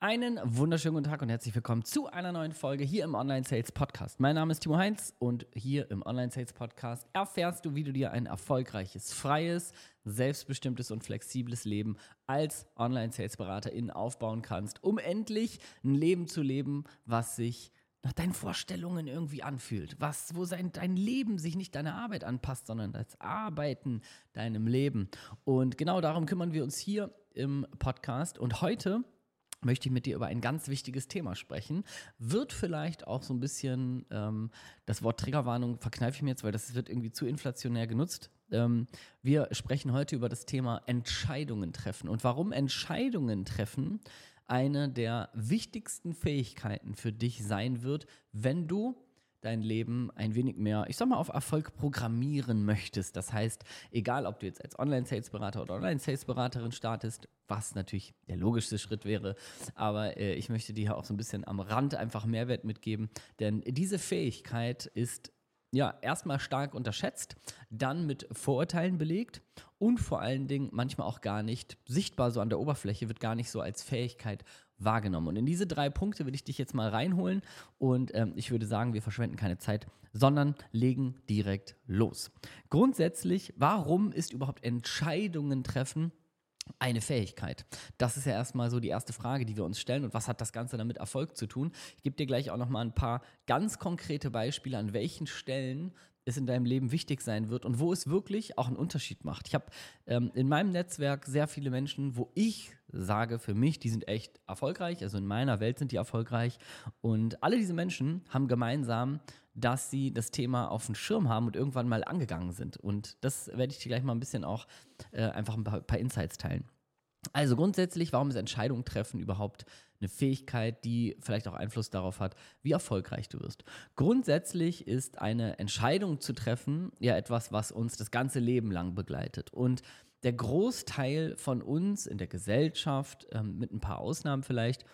Einen wunderschönen guten Tag und herzlich willkommen zu einer neuen Folge hier im Online Sales Podcast. Mein Name ist Timo Heinz und hier im Online Sales Podcast erfährst du, wie du dir ein erfolgreiches, freies, selbstbestimmtes und flexibles Leben als Online Sales Beraterin aufbauen kannst, um endlich ein Leben zu leben, was sich nach deinen Vorstellungen irgendwie anfühlt, was, wo sein, dein Leben sich nicht deiner Arbeit anpasst, sondern das Arbeiten deinem Leben. Und genau darum kümmern wir uns hier im Podcast. Und heute möchte ich mit dir über ein ganz wichtiges Thema sprechen. Wird vielleicht auch so ein bisschen, ähm, das Wort Triggerwarnung verkneife ich mir jetzt, weil das wird irgendwie zu inflationär genutzt. Ähm, wir sprechen heute über das Thema Entscheidungen treffen und warum Entscheidungen treffen eine der wichtigsten Fähigkeiten für dich sein wird, wenn du dein Leben ein wenig mehr, ich sag mal, auf Erfolg programmieren möchtest. Das heißt, egal ob du jetzt als Online-Sales-Berater oder Online-Sales-Beraterin startest, was natürlich der logischste Schritt wäre, aber äh, ich möchte dir auch so ein bisschen am Rand einfach Mehrwert mitgeben, denn diese Fähigkeit ist ja, erstmal stark unterschätzt, dann mit Vorurteilen belegt und vor allen Dingen manchmal auch gar nicht sichtbar so an der Oberfläche, wird gar nicht so als Fähigkeit wahrgenommen. Und in diese drei Punkte will ich dich jetzt mal reinholen und ähm, ich würde sagen, wir verschwenden keine Zeit, sondern legen direkt los. Grundsätzlich, warum ist überhaupt Entscheidungen treffen eine Fähigkeit? Das ist ja erstmal so die erste Frage, die wir uns stellen. Und was hat das Ganze damit Erfolg zu tun? Ich gebe dir gleich auch nochmal ein paar ganz konkrete Beispiele, an welchen Stellen es in deinem Leben wichtig sein wird und wo es wirklich auch einen Unterschied macht. Ich habe ähm, in meinem Netzwerk sehr viele Menschen, wo ich sage für mich, die sind echt erfolgreich, also in meiner Welt sind die erfolgreich. Und alle diese Menschen haben gemeinsam, dass sie das Thema auf dem Schirm haben und irgendwann mal angegangen sind. Und das werde ich dir gleich mal ein bisschen auch äh, einfach ein paar, paar Insights teilen. Also grundsätzlich, warum ist Entscheidungen treffen überhaupt eine Fähigkeit, die vielleicht auch Einfluss darauf hat, wie erfolgreich du wirst? Grundsätzlich ist eine Entscheidung zu treffen ja etwas, was uns das ganze Leben lang begleitet. Und der Großteil von uns in der Gesellschaft, ähm, mit ein paar Ausnahmen vielleicht,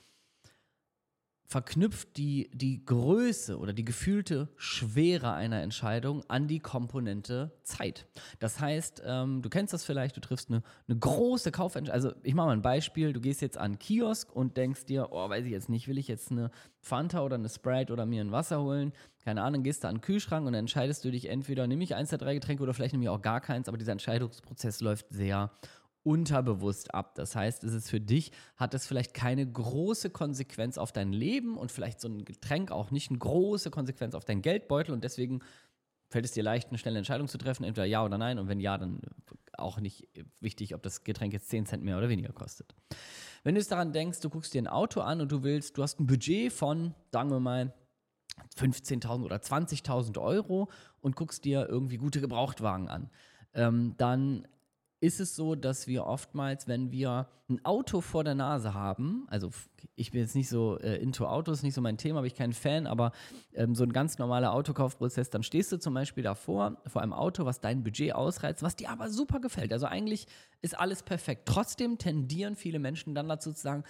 verknüpft die, die Größe oder die gefühlte Schwere einer Entscheidung an die Komponente Zeit. Das heißt, ähm, du kennst das vielleicht, du triffst eine, eine große Kaufentscheidung. Also ich mache mal ein Beispiel, du gehst jetzt an einen Kiosk und denkst dir, oh, weiß ich jetzt nicht, will ich jetzt eine Fanta oder eine Sprite oder mir ein Wasser holen? Keine Ahnung, gehst du an den Kühlschrank und entscheidest du dich entweder, nehme ich eins der drei Getränke oder vielleicht nehme ich auch gar keins, aber dieser Entscheidungsprozess läuft sehr unterbewusst ab. Das heißt, es ist für dich, hat es vielleicht keine große Konsequenz auf dein Leben und vielleicht so ein Getränk auch nicht eine große Konsequenz auf deinen Geldbeutel und deswegen fällt es dir leicht, eine schnelle Entscheidung zu treffen, entweder ja oder nein und wenn ja, dann auch nicht wichtig, ob das Getränk jetzt 10 Cent mehr oder weniger kostet. Wenn du jetzt daran denkst, du guckst dir ein Auto an und du willst, du hast ein Budget von, sagen wir mal, 15.000 oder 20.000 Euro und guckst dir irgendwie gute Gebrauchtwagen an, ähm, dann ist es so, dass wir oftmals, wenn wir ein Auto vor der Nase haben, also ich bin jetzt nicht so äh, into Autos, nicht so mein Thema, bin ich kein Fan, aber ähm, so ein ganz normaler Autokaufprozess, dann stehst du zum Beispiel davor, vor einem Auto, was dein Budget ausreizt, was dir aber super gefällt. Also eigentlich ist alles perfekt. Trotzdem tendieren viele Menschen dann dazu zu sagen,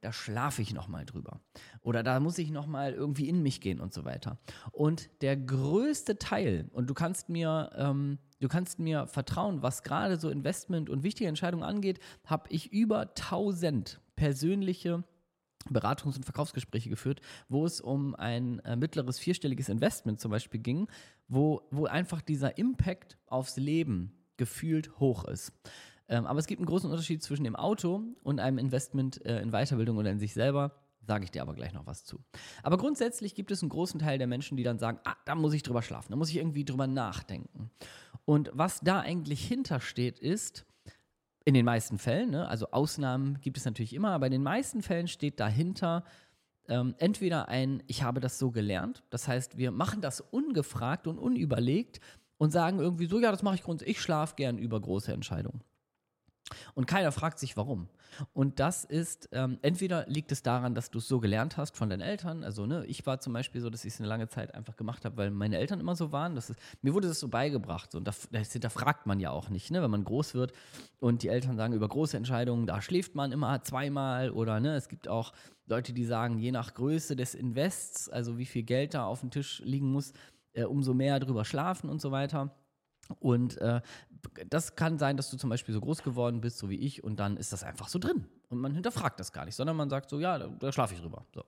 da schlafe ich noch mal drüber oder da muss ich noch mal irgendwie in mich gehen und so weiter. Und der größte Teil und du kannst mir ähm, Du kannst mir vertrauen, was gerade so Investment und wichtige Entscheidungen angeht, habe ich über 1000 persönliche Beratungs- und Verkaufsgespräche geführt, wo es um ein äh, mittleres vierstelliges Investment zum Beispiel ging, wo, wo einfach dieser Impact aufs Leben gefühlt hoch ist. Ähm, aber es gibt einen großen Unterschied zwischen dem Auto und einem Investment äh, in Weiterbildung oder in sich selber. Sage ich dir aber gleich noch was zu. Aber grundsätzlich gibt es einen großen Teil der Menschen, die dann sagen, ah, da muss ich drüber schlafen, da muss ich irgendwie drüber nachdenken. Und was da eigentlich hintersteht, ist, in den meisten Fällen, ne, also Ausnahmen gibt es natürlich immer, aber in den meisten Fällen steht dahinter ähm, entweder ein, ich habe das so gelernt, das heißt, wir machen das ungefragt und unüberlegt und sagen irgendwie so, ja, das mache ich grundsätzlich, ich schlafe gern über große Entscheidungen. Und keiner fragt sich, warum. Und das ist, ähm, entweder liegt es daran, dass du es so gelernt hast von deinen Eltern. Also, ne, ich war zum Beispiel so, dass ich es eine lange Zeit einfach gemacht habe, weil meine Eltern immer so waren. Das ist, mir wurde das so beigebracht. Und das, das hinterfragt man ja auch nicht, ne, wenn man groß wird und die Eltern sagen, über große Entscheidungen, da schläft man immer zweimal. Oder ne, es gibt auch Leute, die sagen, je nach Größe des Invests, also wie viel Geld da auf dem Tisch liegen muss, äh, umso mehr drüber schlafen und so weiter. Und äh, das kann sein, dass du zum Beispiel so groß geworden bist, so wie ich, und dann ist das einfach so drin. Und man hinterfragt das gar nicht, sondern man sagt so, ja, da, da schlafe ich drüber. So.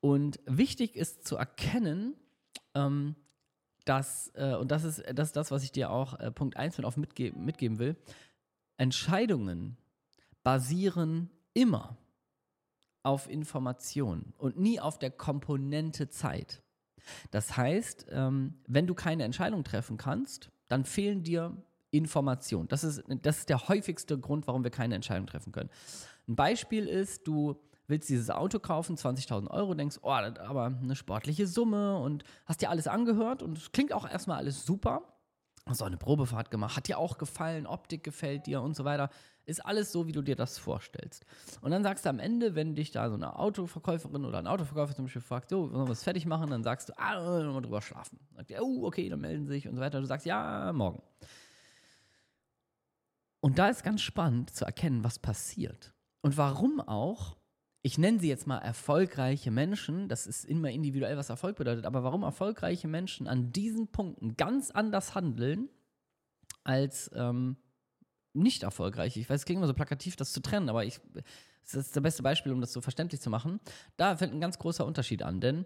Und wichtig ist zu erkennen, ähm, dass, äh, und das ist, das ist das, was ich dir auch äh, Punkt 1 mit auf mitge mitgeben will, Entscheidungen basieren immer auf Informationen und nie auf der Komponente Zeit. Das heißt, ähm, wenn du keine Entscheidung treffen kannst, dann fehlen dir Informationen. Das ist, das ist der häufigste Grund, warum wir keine Entscheidung treffen können. Ein Beispiel ist, du willst dieses Auto kaufen, 20.000 Euro, denkst, oh, das ist aber eine sportliche Summe und hast dir alles angehört und es klingt auch erstmal alles super. Auch eine Probefahrt gemacht, hat dir auch gefallen, Optik gefällt dir und so weiter. Ist alles so, wie du dir das vorstellst. Und dann sagst du am Ende, wenn dich da so eine Autoverkäuferin oder ein Autoverkäufer zum Beispiel fragt, so, wollen wir was fertig machen? Dann sagst du, ah, mal drüber schlafen. Sagt er, oh, okay, dann melden sich und so weiter. Du sagst, ja, morgen. Und da ist ganz spannend zu erkennen, was passiert. Und warum auch ich nenne sie jetzt mal erfolgreiche Menschen, das ist immer individuell, was Erfolg bedeutet, aber warum erfolgreiche Menschen an diesen Punkten ganz anders handeln als ähm, nicht erfolgreich. Ich weiß, es klingt immer so plakativ, das zu trennen, aber ich, das ist das beste Beispiel, um das so verständlich zu machen. Da fällt ein ganz großer Unterschied an, denn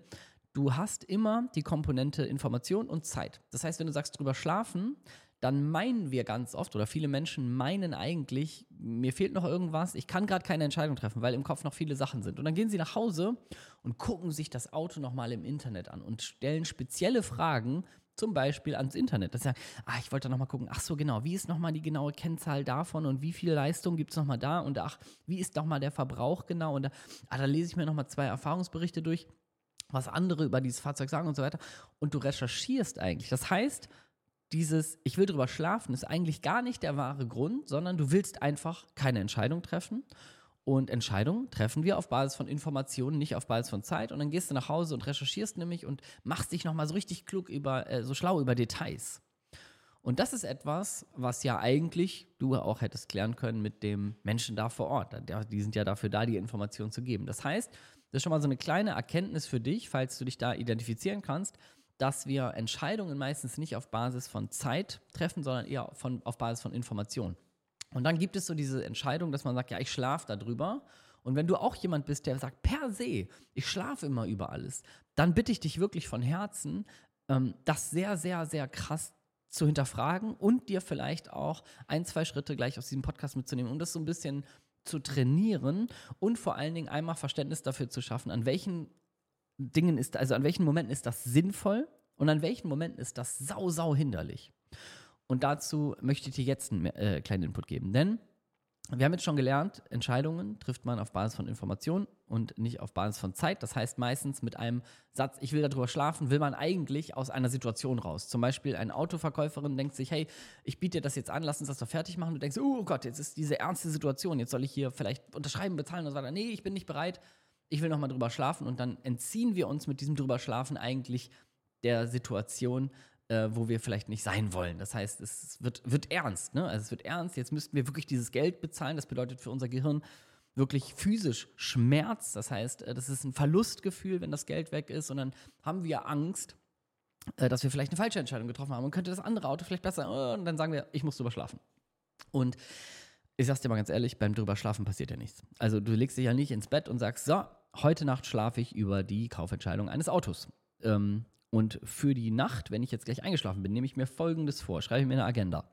du hast immer die Komponente Information und Zeit. Das heißt, wenn du sagst, drüber schlafen, dann meinen wir ganz oft oder viele Menschen meinen eigentlich, mir fehlt noch irgendwas, ich kann gerade keine Entscheidung treffen, weil im Kopf noch viele Sachen sind. Und dann gehen sie nach Hause und gucken sich das Auto nochmal im Internet an und stellen spezielle Fragen, zum Beispiel ans Internet. Das ist ja, ah, ich wollte nochmal gucken, ach so genau, wie ist nochmal die genaue Kennzahl davon und wie viel Leistung gibt es nochmal da und ach, wie ist nochmal der Verbrauch genau und ah, da lese ich mir nochmal zwei Erfahrungsberichte durch was andere über dieses Fahrzeug sagen und so weiter. Und du recherchierst eigentlich. Das heißt, dieses Ich will drüber schlafen ist eigentlich gar nicht der wahre Grund, sondern du willst einfach keine Entscheidung treffen. Und Entscheidungen treffen wir auf Basis von Informationen, nicht auf Basis von Zeit. Und dann gehst du nach Hause und recherchierst nämlich und machst dich nochmal so richtig klug über, äh, so schlau über Details. Und das ist etwas, was ja eigentlich du auch hättest klären können mit dem Menschen da vor Ort. Die sind ja dafür da, die Informationen zu geben. Das heißt, das ist schon mal so eine kleine Erkenntnis für dich, falls du dich da identifizieren kannst dass wir Entscheidungen meistens nicht auf Basis von Zeit treffen, sondern eher von, auf Basis von Information. Und dann gibt es so diese Entscheidung, dass man sagt, ja, ich schlafe darüber. Und wenn du auch jemand bist, der sagt, per se, ich schlafe immer über alles, dann bitte ich dich wirklich von Herzen, ähm, das sehr, sehr, sehr krass zu hinterfragen und dir vielleicht auch ein, zwei Schritte gleich aus diesem Podcast mitzunehmen, um das so ein bisschen zu trainieren und vor allen Dingen einmal Verständnis dafür zu schaffen, an welchen Dingen ist, also an welchen Momenten ist das sinnvoll und an welchen Momenten ist das sau, sau hinderlich. Und dazu möchte ich dir jetzt einen äh, kleinen Input geben, denn wir haben jetzt schon gelernt, Entscheidungen trifft man auf Basis von Informationen und nicht auf Basis von Zeit. Das heißt meistens mit einem Satz, ich will darüber schlafen, will man eigentlich aus einer Situation raus. Zum Beispiel eine Autoverkäuferin denkt sich, hey, ich biete dir das jetzt an, lass uns das doch fertig machen. Du denkst, oh Gott, jetzt ist diese ernste Situation, jetzt soll ich hier vielleicht unterschreiben, bezahlen und so weiter. Nee, ich bin nicht bereit ich will nochmal drüber schlafen und dann entziehen wir uns mit diesem drüber schlafen eigentlich der Situation, äh, wo wir vielleicht nicht sein wollen. Das heißt, es wird, wird ernst, ne? Also es wird ernst, jetzt müssten wir wirklich dieses Geld bezahlen. Das bedeutet für unser Gehirn wirklich physisch Schmerz. Das heißt, äh, das ist ein Verlustgefühl, wenn das Geld weg ist. Und dann haben wir Angst, äh, dass wir vielleicht eine falsche Entscheidung getroffen haben und könnte das andere Auto vielleicht besser. Und dann sagen wir, ich muss drüber schlafen. Und ich sag's dir mal ganz ehrlich, beim drüber schlafen passiert ja nichts. Also du legst dich ja nicht ins Bett und sagst, so, heute Nacht schlafe ich über die Kaufentscheidung eines Autos. Ähm, und für die Nacht, wenn ich jetzt gleich eingeschlafen bin, nehme ich mir Folgendes vor, schreibe mir eine Agenda.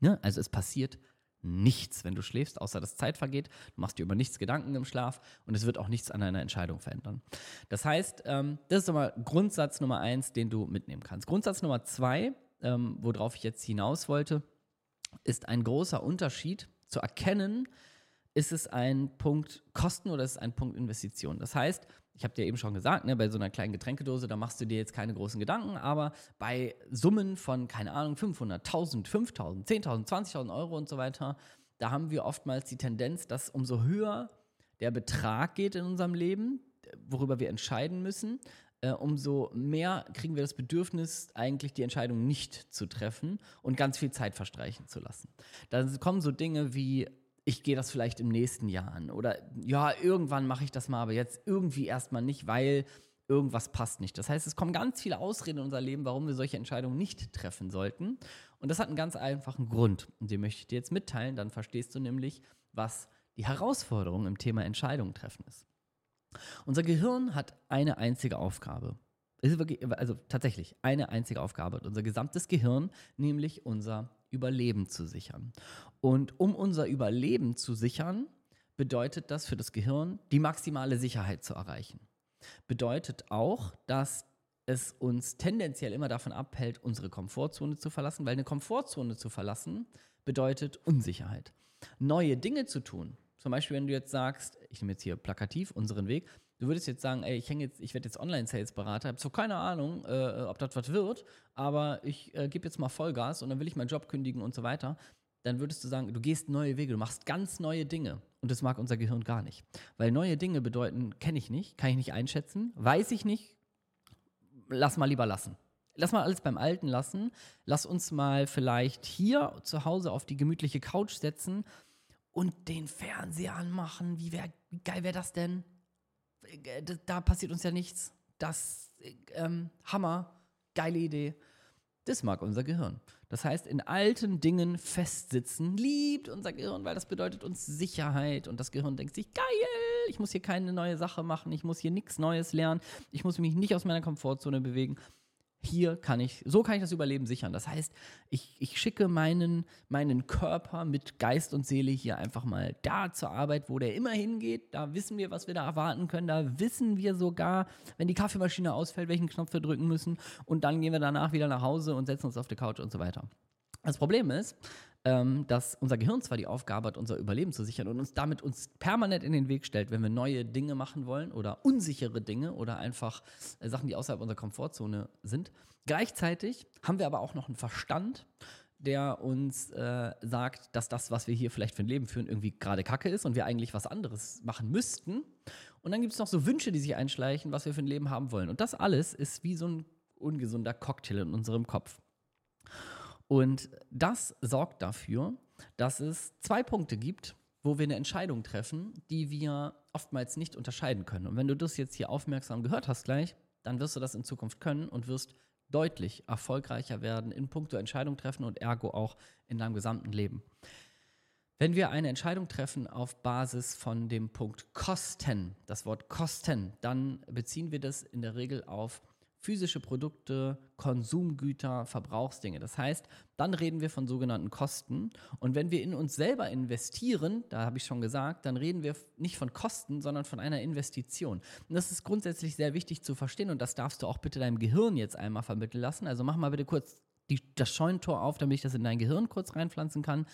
Ne? Also es passiert nichts, wenn du schläfst, außer dass Zeit vergeht. Du machst dir über nichts Gedanken im Schlaf und es wird auch nichts an deiner Entscheidung verändern. Das heißt, ähm, das ist nochmal Grundsatz Nummer eins, den du mitnehmen kannst. Grundsatz Nummer zwei, ähm, worauf ich jetzt hinaus wollte, ist ein großer Unterschied zu erkennen, ist es ein Punkt Kosten oder ist es ein Punkt Investition? Das heißt, ich habe dir eben schon gesagt, ne, bei so einer kleinen Getränkedose, da machst du dir jetzt keine großen Gedanken, aber bei Summen von, keine Ahnung, 500, 1000, 5000, 10.000, 20.000 Euro und so weiter, da haben wir oftmals die Tendenz, dass umso höher der Betrag geht in unserem Leben, worüber wir entscheiden müssen, äh, umso mehr kriegen wir das Bedürfnis, eigentlich die Entscheidung nicht zu treffen und ganz viel Zeit verstreichen zu lassen. Da kommen so Dinge wie ich gehe das vielleicht im nächsten Jahr an. Oder ja, irgendwann mache ich das mal, aber jetzt irgendwie erstmal nicht, weil irgendwas passt nicht. Das heißt, es kommen ganz viele Ausreden in unser Leben, warum wir solche Entscheidungen nicht treffen sollten. Und das hat einen ganz einfachen Grund. Und den möchte ich dir jetzt mitteilen. Dann verstehst du nämlich, was die Herausforderung im Thema Entscheidungen treffen ist. Unser Gehirn hat eine einzige Aufgabe. Wirklich, also tatsächlich eine einzige Aufgabe. Unser gesamtes Gehirn, nämlich unser Überleben zu sichern. Und um unser Überleben zu sichern, bedeutet das für das Gehirn, die maximale Sicherheit zu erreichen. Bedeutet auch, dass es uns tendenziell immer davon abhält, unsere Komfortzone zu verlassen, weil eine Komfortzone zu verlassen bedeutet Unsicherheit. Neue Dinge zu tun, zum Beispiel, wenn du jetzt sagst, ich nehme jetzt hier plakativ unseren Weg, du würdest jetzt sagen, ey, ich hänge jetzt, ich werde jetzt Online-Sales-Berater, habe zwar keine Ahnung, äh, ob das was wird, aber ich äh, gebe jetzt mal Vollgas und dann will ich meinen Job kündigen und so weiter. Dann würdest du sagen, du gehst neue Wege, du machst ganz neue Dinge. Und das mag unser Gehirn gar nicht. Weil neue Dinge bedeuten, kenne ich nicht, kann ich nicht einschätzen, weiß ich nicht, lass mal lieber lassen. Lass mal alles beim Alten lassen. Lass uns mal vielleicht hier zu Hause auf die gemütliche Couch setzen und den Fernseher anmachen. Wie, wär, wie geil wäre das denn? Äh, da passiert uns ja nichts. Das, ähm, Hammer, geile Idee. Das mag unser Gehirn. Das heißt, in alten Dingen festsitzen liebt unser Gehirn, weil das bedeutet uns Sicherheit. Und das Gehirn denkt sich, geil, ich muss hier keine neue Sache machen, ich muss hier nichts Neues lernen, ich muss mich nicht aus meiner Komfortzone bewegen hier kann ich, so kann ich das Überleben sichern. Das heißt, ich, ich schicke meinen, meinen Körper mit Geist und Seele hier einfach mal da zur Arbeit, wo der immer hingeht. Da wissen wir, was wir da erwarten können. Da wissen wir sogar, wenn die Kaffeemaschine ausfällt, welchen Knopf wir drücken müssen. Und dann gehen wir danach wieder nach Hause und setzen uns auf die Couch und so weiter. Das Problem ist, ähm, dass unser Gehirn zwar die Aufgabe hat, unser Überleben zu sichern und uns damit uns permanent in den Weg stellt, wenn wir neue Dinge machen wollen oder unsichere Dinge oder einfach äh, Sachen, die außerhalb unserer Komfortzone sind. Gleichzeitig haben wir aber auch noch einen Verstand, der uns äh, sagt, dass das, was wir hier vielleicht für ein Leben führen, irgendwie gerade Kacke ist und wir eigentlich was anderes machen müssten. Und dann gibt es noch so Wünsche, die sich einschleichen, was wir für ein Leben haben wollen. Und das alles ist wie so ein ungesunder Cocktail in unserem Kopf. Und das sorgt dafür, dass es zwei Punkte gibt, wo wir eine Entscheidung treffen, die wir oftmals nicht unterscheiden können. Und wenn du das jetzt hier aufmerksam gehört hast gleich, dann wirst du das in Zukunft können und wirst deutlich erfolgreicher werden in puncto Entscheidung treffen und ergo auch in deinem gesamten Leben. Wenn wir eine Entscheidung treffen auf Basis von dem Punkt Kosten, das Wort Kosten, dann beziehen wir das in der Regel auf physische Produkte, Konsumgüter, Verbrauchsdinge. Das heißt, dann reden wir von sogenannten Kosten. Und wenn wir in uns selber investieren, da habe ich schon gesagt, dann reden wir nicht von Kosten, sondern von einer Investition. Und das ist grundsätzlich sehr wichtig zu verstehen und das darfst du auch bitte deinem Gehirn jetzt einmal vermitteln lassen. Also mach mal bitte kurz die, das Scheunentor auf, damit ich das in dein Gehirn kurz reinpflanzen kann.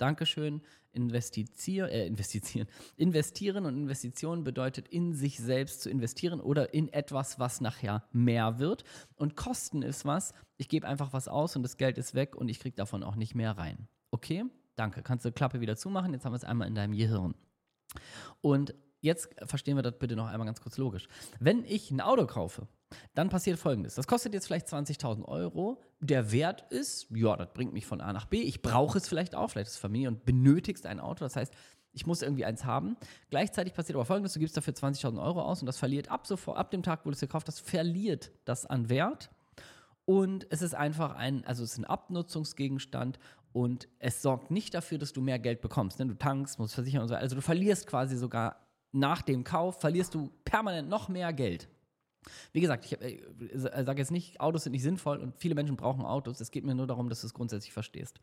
Dankeschön. Investizier, äh, investieren. Investieren und Investitionen bedeutet in sich selbst zu investieren oder in etwas, was nachher mehr wird. Und Kosten ist was, ich gebe einfach was aus und das Geld ist weg und ich kriege davon auch nicht mehr rein. Okay? Danke. Kannst du Klappe wieder zumachen? Jetzt haben wir es einmal in deinem Gehirn. Und jetzt verstehen wir das bitte noch einmal ganz kurz logisch. Wenn ich ein Auto kaufe, dann passiert folgendes. Das kostet jetzt vielleicht 20.000 Euro. Der Wert ist, ja, das bringt mich von A nach B. Ich brauche es vielleicht auch, vielleicht ist es Familie und benötigst ein Auto. Das heißt, ich muss irgendwie eins haben. Gleichzeitig passiert aber folgendes: Du gibst dafür 20.000 Euro aus und das verliert ab sofort, ab dem Tag, wo du es gekauft hast, verliert das an Wert. Und es ist einfach ein, also es ist ein Abnutzungsgegenstand und es sorgt nicht dafür, dass du mehr Geld bekommst. Ne? Du tankst, musst versichern und so. Also du verlierst quasi sogar nach dem Kauf, verlierst du permanent noch mehr Geld. Wie gesagt, ich äh, sage jetzt nicht, Autos sind nicht sinnvoll und viele Menschen brauchen Autos. Es geht mir nur darum, dass du es grundsätzlich verstehst.